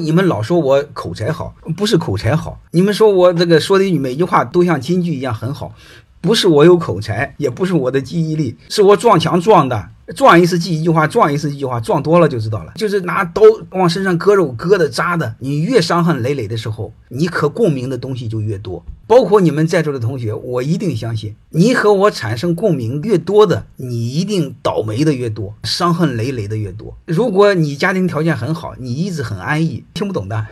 你们老说我口才好，不是口才好，你们说我这个说的每句话都像京剧一样很好，不是我有口才，也不是我的记忆力，是我撞墙撞的。撞一次记一句话，撞一次记一句话，撞多了就知道了。就是拿刀往身上割肉，割的扎的，你越伤痕累累的时候，你可共鸣的东西就越多。包括你们在座的同学，我一定相信，你和我产生共鸣越多的，你一定倒霉的越多，伤痕累累的越多。如果你家庭条件很好，你一直很安逸，听不懂的，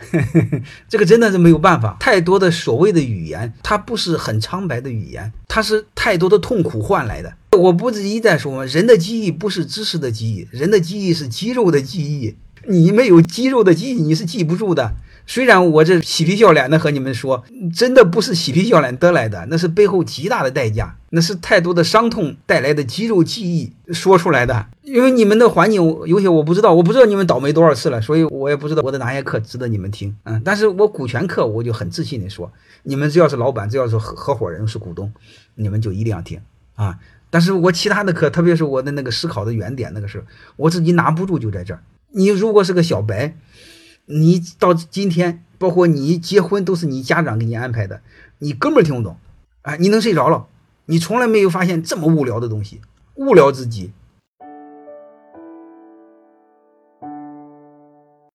这个真的是没有办法。太多的所谓的语言，它不是很苍白的语言，它是太多的痛苦换来的。我不是一再说吗？人的记忆不是知识的记忆，人的记忆是肌肉的记忆。你没有肌肉的记忆，你是记不住的。虽然我这嬉皮笑脸的和你们说，真的不是嬉皮笑脸得来的，那是背后极大的代价，那是太多的伤痛带来的肌肉记忆说出来的。因为你们的环境有些我不知道，我不知道你们倒霉多少次了，所以我也不知道我的哪些课值得你们听。嗯，但是我股权课我就很自信的说，你们只要是老板，只要是合合伙人是股东，你们就一定要听啊。但是我其他的课，特别是我的那个思考的原点那个事，我自己拿不住，就在这儿。你如果是个小白，你到今天，包括你结婚都是你家长给你安排的，你根本听不懂，啊，你能睡着了？你从来没有发现这么无聊的东西，无聊至极。